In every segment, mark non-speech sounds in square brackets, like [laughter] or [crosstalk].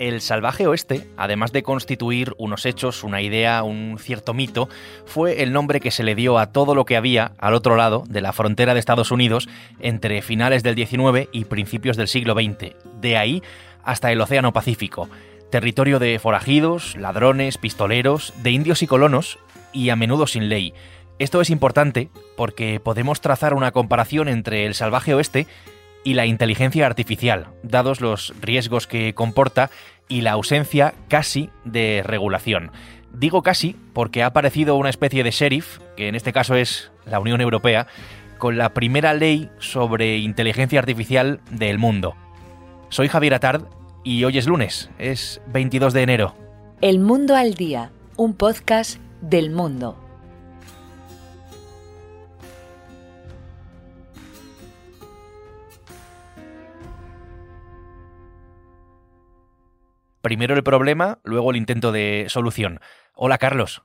El salvaje oeste, además de constituir unos hechos, una idea, un cierto mito, fue el nombre que se le dio a todo lo que había al otro lado de la frontera de Estados Unidos entre finales del XIX y principios del siglo XX, de ahí hasta el Océano Pacífico, territorio de forajidos, ladrones, pistoleros, de indios y colonos, y a menudo sin ley. Esto es importante porque podemos trazar una comparación entre el salvaje oeste y la inteligencia artificial, dados los riesgos que comporta y la ausencia casi de regulación. Digo casi porque ha aparecido una especie de sheriff, que en este caso es la Unión Europea, con la primera ley sobre inteligencia artificial del mundo. Soy Javier Atard y hoy es lunes, es 22 de enero. El Mundo al Día, un podcast del mundo. Primero el problema, luego el intento de solución. Hola Carlos.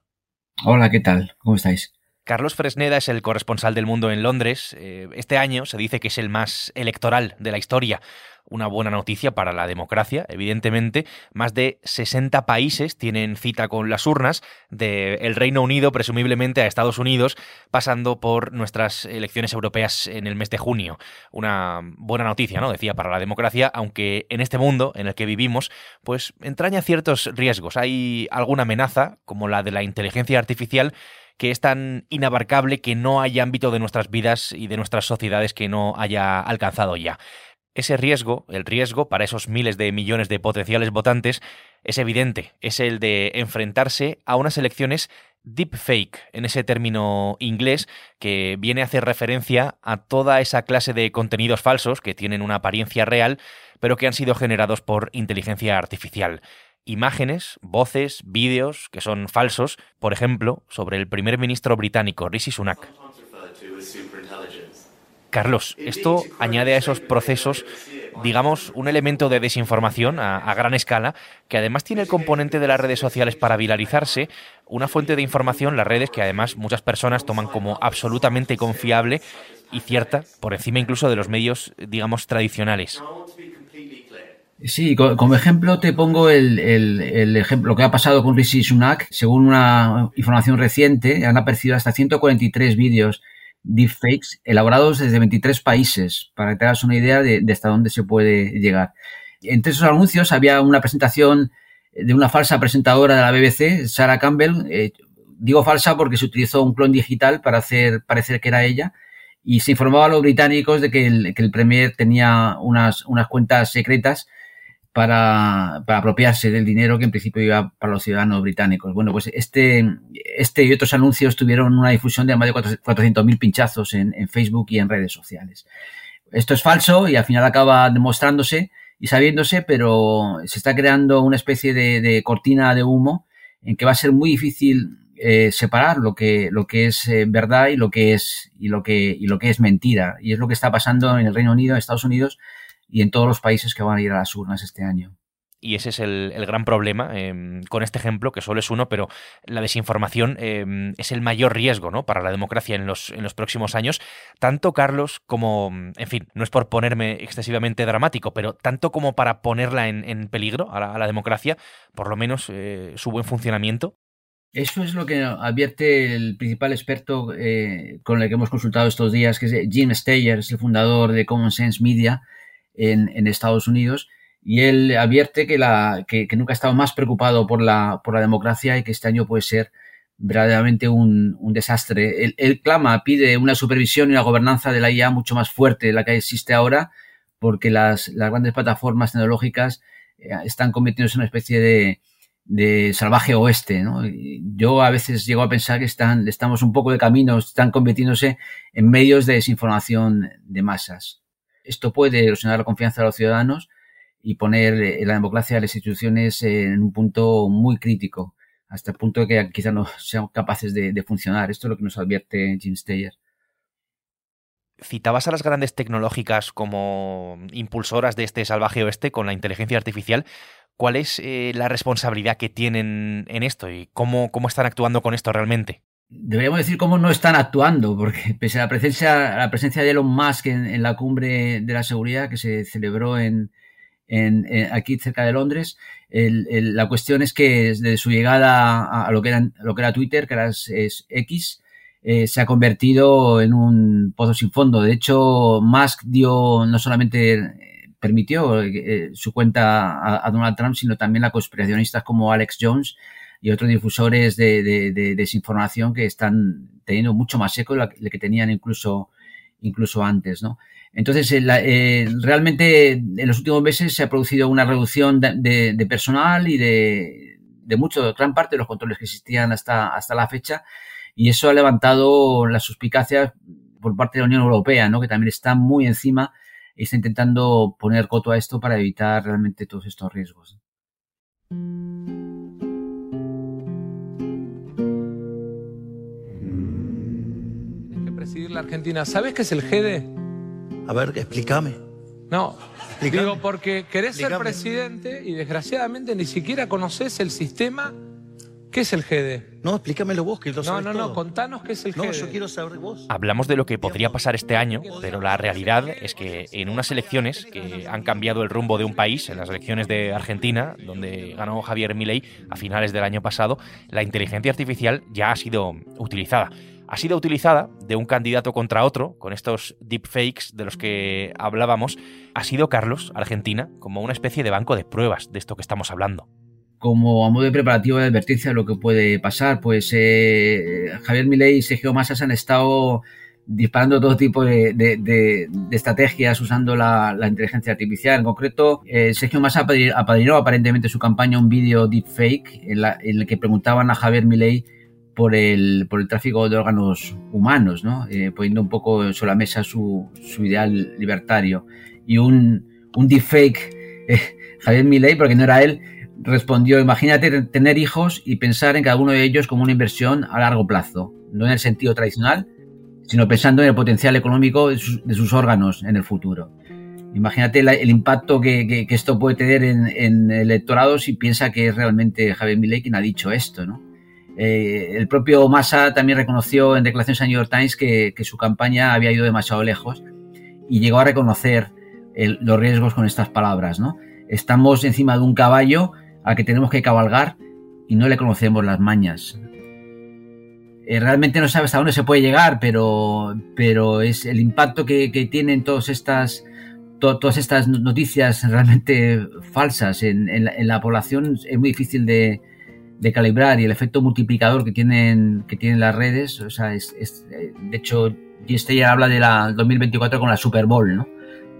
Hola, ¿qué tal? ¿Cómo estáis? Carlos Fresneda es el corresponsal del mundo en Londres. Eh, este año se dice que es el más electoral de la historia. Una buena noticia para la democracia, evidentemente. Más de 60 países tienen cita con las urnas, del Reino Unido presumiblemente a Estados Unidos, pasando por nuestras elecciones europeas en el mes de junio. Una buena noticia, ¿no? Decía, para la democracia, aunque en este mundo en el que vivimos, pues entraña ciertos riesgos. Hay alguna amenaza, como la de la inteligencia artificial, que es tan inabarcable que no haya ámbito de nuestras vidas y de nuestras sociedades que no haya alcanzado ya. Ese riesgo, el riesgo para esos miles de millones de potenciales votantes, es evidente, es el de enfrentarse a unas elecciones deepfake, en ese término inglés que viene a hacer referencia a toda esa clase de contenidos falsos que tienen una apariencia real, pero que han sido generados por inteligencia artificial imágenes, voces, vídeos que son falsos, por ejemplo, sobre el primer ministro británico Rishi Sunak. Carlos, esto añade a esos procesos, digamos, un elemento de desinformación a, gran escala, que además tiene el componente de las redes sociales para viralizarse, una fuente de información, las redes que además muchas personas toman como absolutamente confiable y cierta, por encima incluso de los medios, digamos, tradicionales. Sí, como ejemplo te pongo el, que ha pasado con Rishi Sunak. Según una información reciente, han aparecido hasta 143 vídeos deepfakes elaborados desde 23 países, para que te hagas una idea de, hasta dónde se puede llegar. Entre esos anuncios había una presentación de una falsa presentadora de la BBC, Sarah Campbell. Eh, digo falsa porque se utilizó un clon digital para hacer parecer que era ella y se informaba a los británicos de que el, que el Premier tenía unas, unas cuentas secretas para, para, apropiarse del dinero que en principio iba para los ciudadanos británicos. Bueno, pues este, este y otros anuncios tuvieron una difusión de más de 400.000 pinchazos en, Facebook y en redes sociales. Esto es falso y al final acaba demostrándose y sabiéndose, pero se está creando una especie de, de cortina de humo en que va a ser muy difícil eh, separar lo que, lo que es eh, verdad y lo que es, y lo que, y lo que es mentira. Y es lo que está pasando en el Reino Unido, en Estados Unidos, y en todos los países que van a ir a las urnas este año. Y ese es el, gran problema em, con este ejemplo, que solo es uno, pero la desinformación em, es el mayor riesgo ¿no? para la democracia en los, en los próximos años. Tanto Carlos como, en fin, no es por ponerme excesivamente dramático, pero tanto como para ponerla en, peligro a la, democracia, por lo menos eh, su buen funcionamiento. Eso es lo que advierte el principal experto eh, con el que hemos consultado estos días, que es Jim Steyer, es el fundador de Common Sense Media en, Estados Unidos, y él advierte que, la, que, nunca ha estado más preocupado por la, por la democracia y que este año puede ser verdaderamente un, desastre. Él, clama, pide una supervisión y una gobernanza de la IA mucho más fuerte de la que existe ahora, porque las, las grandes plataformas tecnológicas eh, están convirtiéndose en una especie de, de salvaje oeste. ¿no? Yo a veces llego a pensar que están, estamos un poco de camino, están convirtiéndose en medios de desinformación de masas. Esto puede erosionar la confianza de los ciudadanos y poner eh, la democracia de las instituciones en un punto muy crítico, hasta el punto de que quizás no [laughs] sean capaces de, funcionar. Esto es lo que nos advierte Jim Steyer. Citabas a las grandes tecnológicas como impulsoras de este salvaje oeste con la inteligencia artificial. ¿Cuál es eh, la responsabilidad que tienen en esto y cómo, cómo están actuando con esto realmente? Deberíamos decir cómo no están actuando, porque [laughs] pese a la presencia, la presencia de Elon Musk en, la cumbre de la seguridad que se celebró en, en, aquí cerca de Londres. la cuestión es que desde su llegada a, lo, que era, lo que era Twitter, que era es, X, eh, se ha convertido en un pozo sin fondo. De hecho, Musk dio no solamente eh, permitió eh, su cuenta a, Donald Trump, sino también a conspiracionistas como Alex Jones y otros difusores de, desinformación que están teniendo mucho más eco de que tenían incluso, incluso antes, ¿no? Entonces, eh, eh, realmente en los últimos meses se ha producido una reducción de, personal y de, de mucho, gran parte de los controles que existían hasta, hasta la fecha y eso ha levantado las suspicacias por parte de la Unión Europea, ¿no? que también está muy encima y está intentando poner coto a esto para evitar realmente todos estos riesgos. La Argentina. ¿Sabes qué es el GEDE? A ver, explícame. No, digo porque querés ser presidente y desgraciadamente ni siquiera conoces el sistema. ¿Qué es el GD? No, explícamelo vos, que lo No, no, no, contanos qué es el GD. No, yo quiero saber vos. Hablamos de lo que podría pasar este año, pero la realidad es que en unas elecciones que han cambiado el rumbo de un país, en las elecciones de Argentina, donde ganó Javier Milei a finales del año pasado, la inteligencia artificial ya ha sido utilizada ha sido utilizada de un candidato contra otro, con estos deepfakes de los que hablábamos, ha sido Carlos, Argentina, como una especie de banco de pruebas de esto que estamos hablando. Como a modo de preparativo de advertencia de lo que puede pasar, pues eh, Javier Milei y Sergio Massa han estado disparando todo tipo de, estrategias usando la, inteligencia artificial. En concreto, eh, Sergio Massa apadrinó aparentemente su campaña un vídeo deepfake en, en el que preguntaban a Javier Milei por el, por el tráfico de órganos humanos, ¿no? Eh, poniendo un poco sobre la mesa su, su ideal libertario. Y un, un deepfake, eh, [laughs] Javier Milei, porque no era él, respondió, imagínate tener hijos y pensar en cada uno de ellos como una inversión a largo plazo, no en el sentido tradicional, sino pensando en el potencial económico de sus, órganos en el futuro. Imagínate el impacto que, que, esto puede tener en, en, el electorado si piensa que es realmente Javier Milei quien ha dicho esto, ¿no? Eh, el propio Massa también reconoció en declaraciones a New York Times que, su campaña había ido demasiado lejos y llegó a reconocer los riesgos con estas palabras. ¿no? Estamos encima de un caballo al que tenemos que cabalgar y no le conocemos las mañas. Eh, realmente no sabe hasta dónde se puede llegar, pero, es el impacto que, tienen todas estas noticias realmente falsas en la población es muy difícil de, de calibrar y el efecto multiplicador que tienen, que tienen las redes, o sea, es, de hecho, Jim habla de la 2024 con la Super Bowl, ¿no?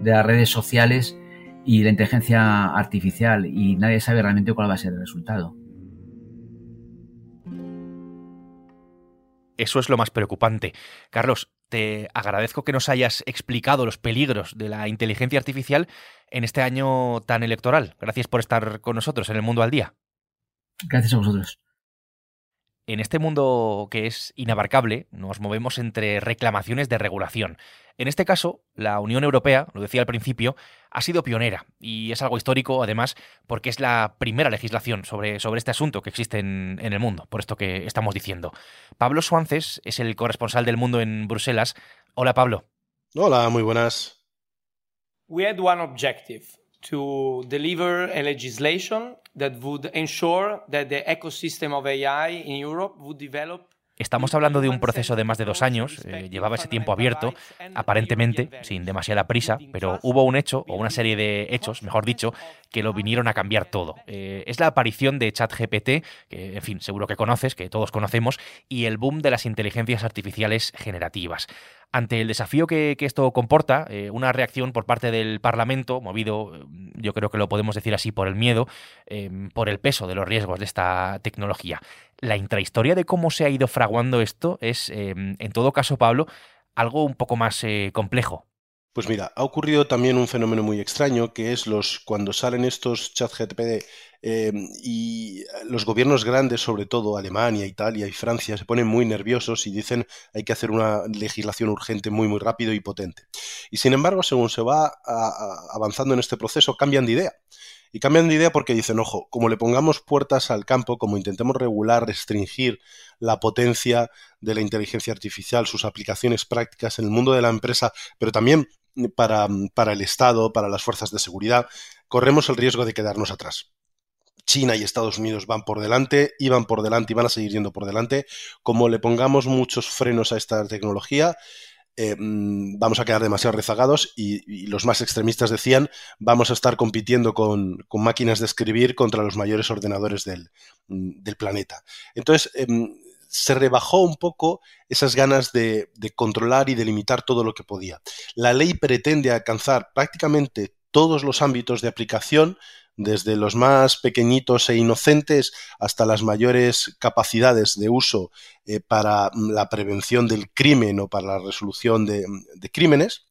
De las redes sociales y la inteligencia artificial y nadie sabe realmente cuál va a ser el resultado. Eso es lo más preocupante. Carlos, te agradezco que nos hayas explicado los peligros de la inteligencia artificial en este año tan electoral. Gracias por estar con nosotros en el mundo al día. Gracias a vosotros. En este mundo que es inabarcable, nos movemos entre reclamaciones de regulación. En este caso, la Unión Europea, lo decía al principio, ha sido pionera y es algo histórico, además, porque es la primera legislación sobre, sobre este asunto que existe en, el mundo, por esto que estamos diciendo. Pablo Suances es el corresponsal del mundo en Bruselas. Hola, Pablo. Hola, muy buenas. We had one objective to deliver a legislation that would ensure that the ecosystem of AI in Europe would develop Estamos hablando de un proceso de más de dos años, eh, llevaba ese tiempo abierto, aparentemente sin demasiada prisa, pero hubo un hecho, o una serie de hechos, mejor dicho, que lo vinieron a cambiar todo. Eh, es la aparición de ChatGPT, que en fin, seguro que conoces, que todos conocemos, y el boom de las inteligencias artificiales generativas. Ante el desafío que, esto comporta, eh, una reacción por parte del Parlamento, movido, yo creo que lo podemos decir así, por el miedo, por el peso de los riesgos de esta tecnología la intrahistoria de cómo se ha ido fraguando esto es, en todo caso, Pablo, algo un poco más eh, complejo. Pues mira, ha ocurrido también un fenómeno muy extraño, que es los cuando salen estos chat GTP em, y los gobiernos grandes, sobre todo Alemania, Italia y Francia, se ponen muy nerviosos y dicen hay que hacer una legislación urgente muy muy rápido y potente. Y sin embargo, según se va avanzando en este proceso, cambian de idea y cambian de idea porque dicen, ojo, como le pongamos puertas al campo, como intentemos regular, restringir la potencia de la inteligencia artificial, sus aplicaciones prácticas en el mundo de la empresa, pero también para, para el Estado, para las fuerzas de seguridad, corremos el riesgo de quedarnos atrás. China y Estados Unidos van por delante, iban por delante y van a seguir yendo por delante. Como le pongamos muchos frenos a esta tecnología, eh, mm, vamos a quedar demasiado rezagados y, los más extremistas decían vamos a estar compitiendo con, máquinas de escribir contra los mayores ordenadores del, mm, planeta. Entonces, em, se rebajó un poco esas ganas de, controlar y de limitar todo lo que podía. La ley pretende alcanzar prácticamente todos los ámbitos de aplicación desde los más pequeñitos e inocentes hasta las mayores capacidades de uso eh, para mm, la prevención del crimen o para la resolución de crímenes.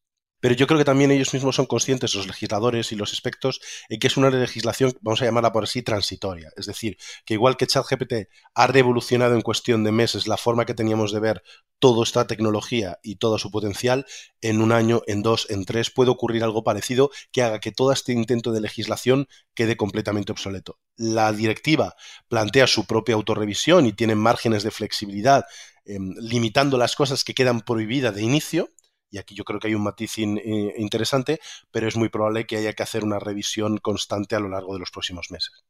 Pero yo creo que también ellos mismos son conscientes, los legisladores y los expertos, en que es una legislación, vamos a llamarla por así, transitoria. Es decir, que igual que ChatGPT ha revolucionado en cuestión de meses la forma que teníamos de ver toda esta tecnología y todo su potencial, en un año, en dos, en tres, puede ocurrir algo parecido que haga que todo este intento de legislación quede completamente obsoleto. La directiva plantea su propia autorrevisión y tiene márgenes de flexibilidad, em, limitando las cosas que quedan prohibidas de inicio y aquí yo creo que hay un matiz eh, interesante, pero es muy probable que haya que hacer una revisión constante a lo largo de los próximos meses.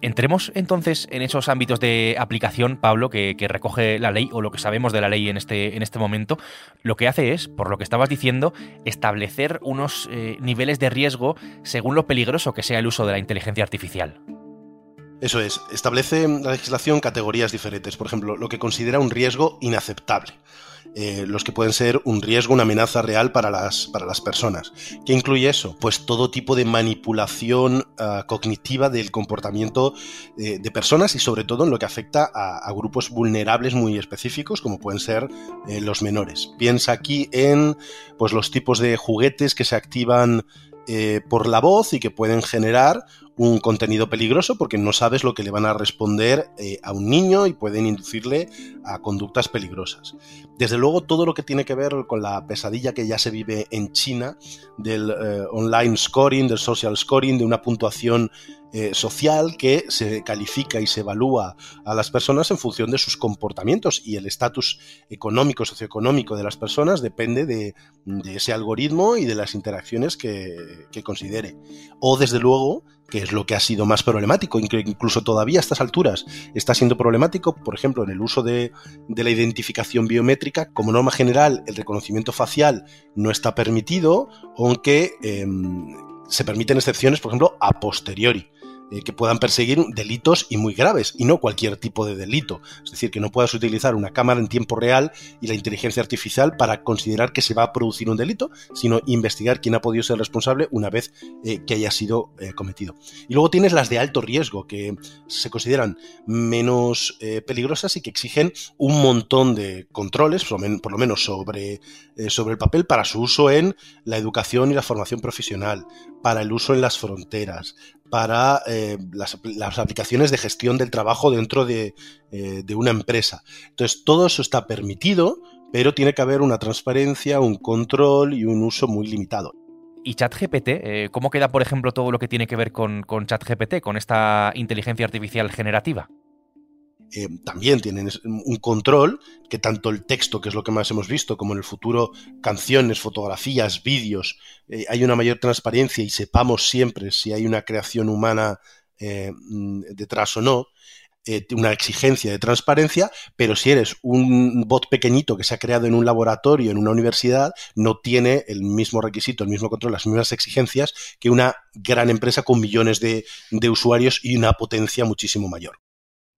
Entremos entonces en esos ámbitos de aplicación, Pablo, que, recoge la ley o lo que sabemos de la ley en este, en este momento. Lo que hace es, por lo que estabas diciendo, establecer unos eh, niveles de riesgo según lo peligroso que sea el uso de la inteligencia artificial. Eso es, establece la legislación categorías diferentes. Por ejemplo, lo que considera un riesgo inaceptable. Eh, los que pueden ser un riesgo, una amenaza real para las, para las personas. ¿Qué incluye eso? Pues todo tipo de manipulación ah, cognitiva del comportamiento eh, de personas y sobre todo en lo que afecta a, grupos vulnerables muy específicos como pueden ser eh, los menores. Piensa aquí en pues, los tipos de juguetes que se activan por la voz y que pueden generar un contenido peligroso porque no sabes lo que le van a responder eh, a un niño y pueden inducirle a conductas peligrosas. Desde luego todo lo que tiene que ver con la pesadilla que ya se vive en China del eh, online scoring, del social scoring, de una puntuación eh, social que se califica y se evalúa a las personas en función de sus comportamientos y el estatus económico, socioeconómico de las personas depende de, ese algoritmo y de las interacciones que, que considere. O desde luego que es lo que ha sido más problemático, incluso todavía a estas alturas está siendo problemático, por ejemplo, en el uso de, la identificación biométrica, como norma general el reconocimiento facial no está permitido, aunque em, se permiten excepciones, por ejemplo, a posteriori. Eh, que puedan perseguir delitos y muy graves, y no cualquier tipo de delito. Es decir, que no puedas utilizar una cámara en tiempo real y la inteligencia artificial para considerar que se va a producir un delito, sino investigar quién ha podido ser responsable una vez eh, que haya sido eh, cometido. Y luego tienes las de alto riesgo, que se consideran menos peligrosas y que exigen un montón de controles, por lo menos sobre, sobre el papel, para su uso en la educación y la formación profesional, para el uso en las fronteras, para eh, las, aplicaciones de gestión del trabajo dentro de, eh, de, una empresa. Entonces, todo eso está permitido, pero tiene que haber una transparencia, un control y un uso muy limitado. ¿Y ChatGPT? Eh, ¿Cómo queda, por ejemplo, todo lo que tiene que ver con, con ChatGPT, con esta inteligencia artificial generativa? Eh, también tienen un control que tanto el texto, que es lo que más hemos visto, como en el futuro canciones, fotografías, vídeos, eh, hay una mayor transparencia y sepamos siempre si hay una creación humana eh, mm, detrás o no una exigencia de transparencia, pero si eres un bot pequeñito que se ha creado en un laboratorio, en una universidad, no tiene el mismo requisito, el mismo control, las mismas exigencias que una gran empresa con millones de usuarios y una potencia muchísimo mayor.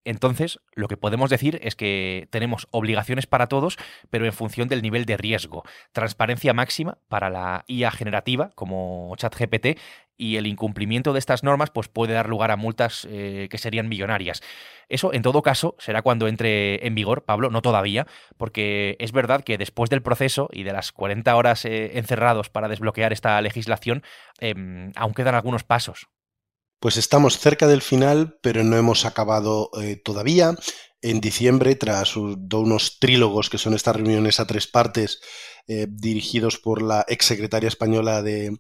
Entonces, lo que podemos decir es que tenemos obligaciones para todos, pero en función del nivel de riesgo. Transparencia máxima para la IA generativa, como ChatGPT, y el incumplimiento de estas normas pues, puede dar lugar a multas eh, que serían millonarias. Eso, en todo caso, será cuando entre en vigor, Pablo, no todavía, porque es verdad que después del proceso y de las 40 horas eh, encerrados para desbloquear esta legislación, em, aún quedan algunos pasos. Pues estamos cerca del final, pero no hemos acabado eh, todavía. En diciembre, tras unos trílogos, que son estas reuniones a tres partes, eh, dirigidos por la exsecretaria española de,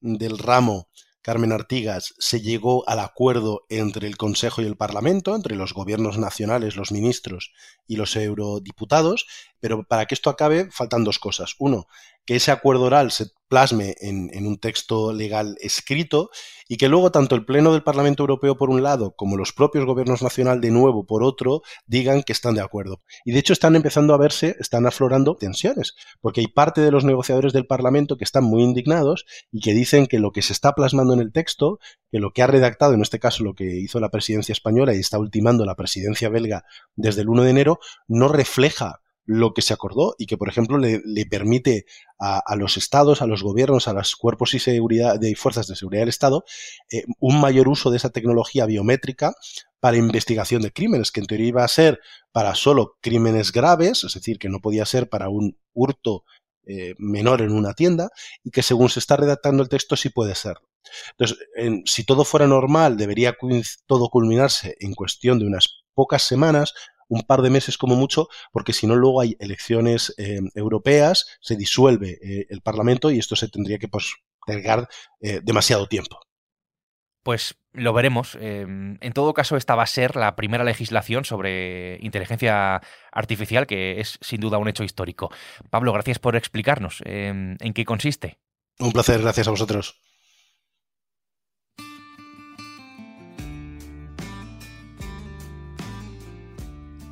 del ramo, Carmen Artigas, se llegó al acuerdo entre el Consejo y el Parlamento, entre los gobiernos nacionales, los ministros y los eurodiputados, pero para que esto acabe faltan dos cosas. Uno, que ese acuerdo oral se plasme en, un texto legal escrito y que luego tanto el Pleno del Parlamento Europeo por un lado como los propios gobiernos nacionales de nuevo por otro digan que están de acuerdo. Y de hecho están empezando a verse, están aflorando tensiones, porque hay parte de los negociadores del Parlamento que están muy indignados y que dicen que lo que se está plasmando en el texto, que lo que ha redactado, en este caso lo que hizo la presidencia española y está ultimando la presidencia belga desde el 1 de enero, no refleja lo que se acordó y que, por ejemplo, le, permite a, los estados, a los gobiernos, a los cuerpos y seguridad de fuerzas de seguridad del Estado eh, un mayor uso de esa tecnología biométrica para investigación de crímenes, que en teoría iba a ser para solo crímenes graves, es decir, que no podía ser para un hurto eh, menor en una tienda, y que según se está redactando el texto sí puede ser. Entonces, si todo fuera normal, debería todo culminarse en cuestión de unas pocas semanas, un par de meses como mucho, porque si no luego hay elecciones eh, europeas, se disuelve eh, el Parlamento y esto se tendría que postergar eh, demasiado tiempo. Pues lo veremos. en todo caso, esta va a ser la primera legislación sobre inteligencia artificial, que es sin duda un hecho histórico. Pablo, gracias por explicarnos en qué consiste. Un placer, gracias a vosotros.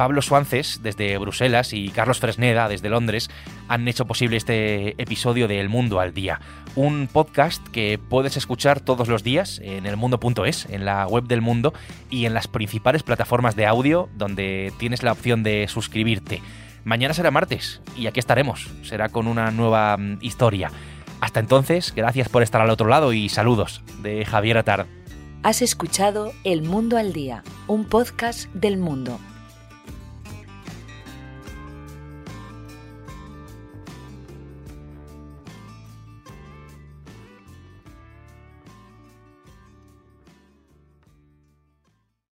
Pablo Suances desde Bruselas y Carlos Fresneda desde Londres han hecho posible este episodio de El Mundo al Día, un podcast que puedes escuchar todos los días en elmundo.es, en la web del mundo y en las principales plataformas de audio donde tienes la opción de suscribirte. Mañana será martes y aquí estaremos, será con una nueva mm, historia. Hasta entonces, gracias por estar al otro lado y saludos de Javier Atard. Has escuchado El Mundo al Día, un podcast del mundo